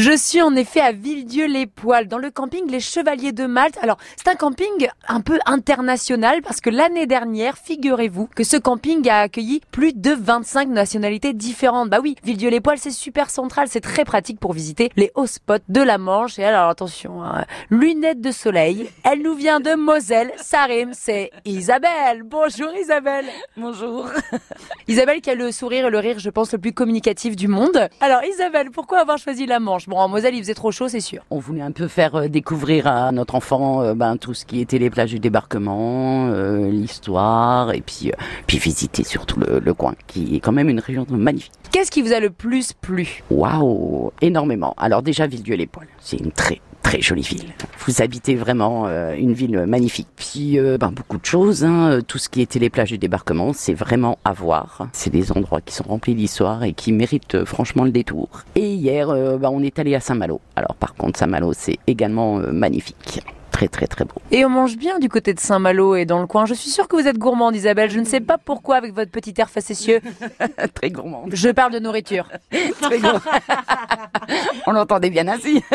Je suis en effet à Villedieu-les-Poils, dans le camping Les Chevaliers de Malte. Alors, c'est un camping un peu international parce que l'année dernière, figurez-vous que ce camping a accueilli plus de 25 nationalités différentes. Bah oui, Villedieu-les-Poils, c'est super central, c'est très pratique pour visiter les hauts spots de la Manche. Et alors, attention, hein, lunettes de soleil, elle nous vient de Moselle, ça rime, c'est Isabelle. Bonjour Isabelle. Bonjour. Isabelle qui a le sourire et le rire, je pense, le plus communicatif du monde. Alors Isabelle, pourquoi avoir choisi la Manche? Bon, en Moselle, il faisait trop chaud, c'est sûr. On voulait un peu faire euh, découvrir à notre enfant euh, ben, tout ce qui était les plages du débarquement, euh, l'histoire, et puis, euh, puis visiter surtout le, le coin, qui est quand même une région magnifique. Qu'est-ce qui vous a le plus plu? Waouh, énormément. Alors déjà, Villedieu-les-Poils, c'est une très très jolie ville. Vous habitez vraiment euh, une ville magnifique. Puis euh, ben, beaucoup de choses, hein. Euh, tout ce qui était les plages du débarquement, c'est vraiment à voir. C'est des endroits qui sont remplis d'histoire et qui méritent franchement le détour. Et hier, ben, on est allé à Saint-Malo. Alors par contre, Saint-Malo, c'est également magnifique. Très très très beau. Et on mange bien du côté de Saint-Malo et dans le coin. Je suis sûre que vous êtes gourmande, Isabelle. Je ne sais pas pourquoi avec votre petit air facétieux. très gourmand. Je parle de nourriture. Très gourmand. on l'entendait bien ainsi.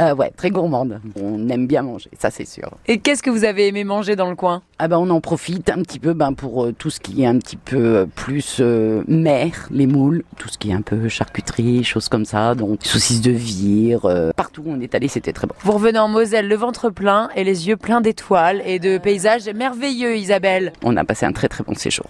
Euh, ouais, très gourmande. On aime bien manger, ça c'est sûr. Et qu'est-ce que vous avez aimé manger dans le coin? Ah ben on en profite un petit peu ben, pour euh, tout ce qui est un petit peu euh, plus euh, mer, les moules, tout ce qui est un peu charcuterie, choses comme ça, donc saucisses de vire, partout où on est allé c'était très bon. Vous revenez en Moselle, le ventre plein et les yeux pleins d'étoiles et de paysages merveilleux, Isabelle. On a passé un très très bon séjour.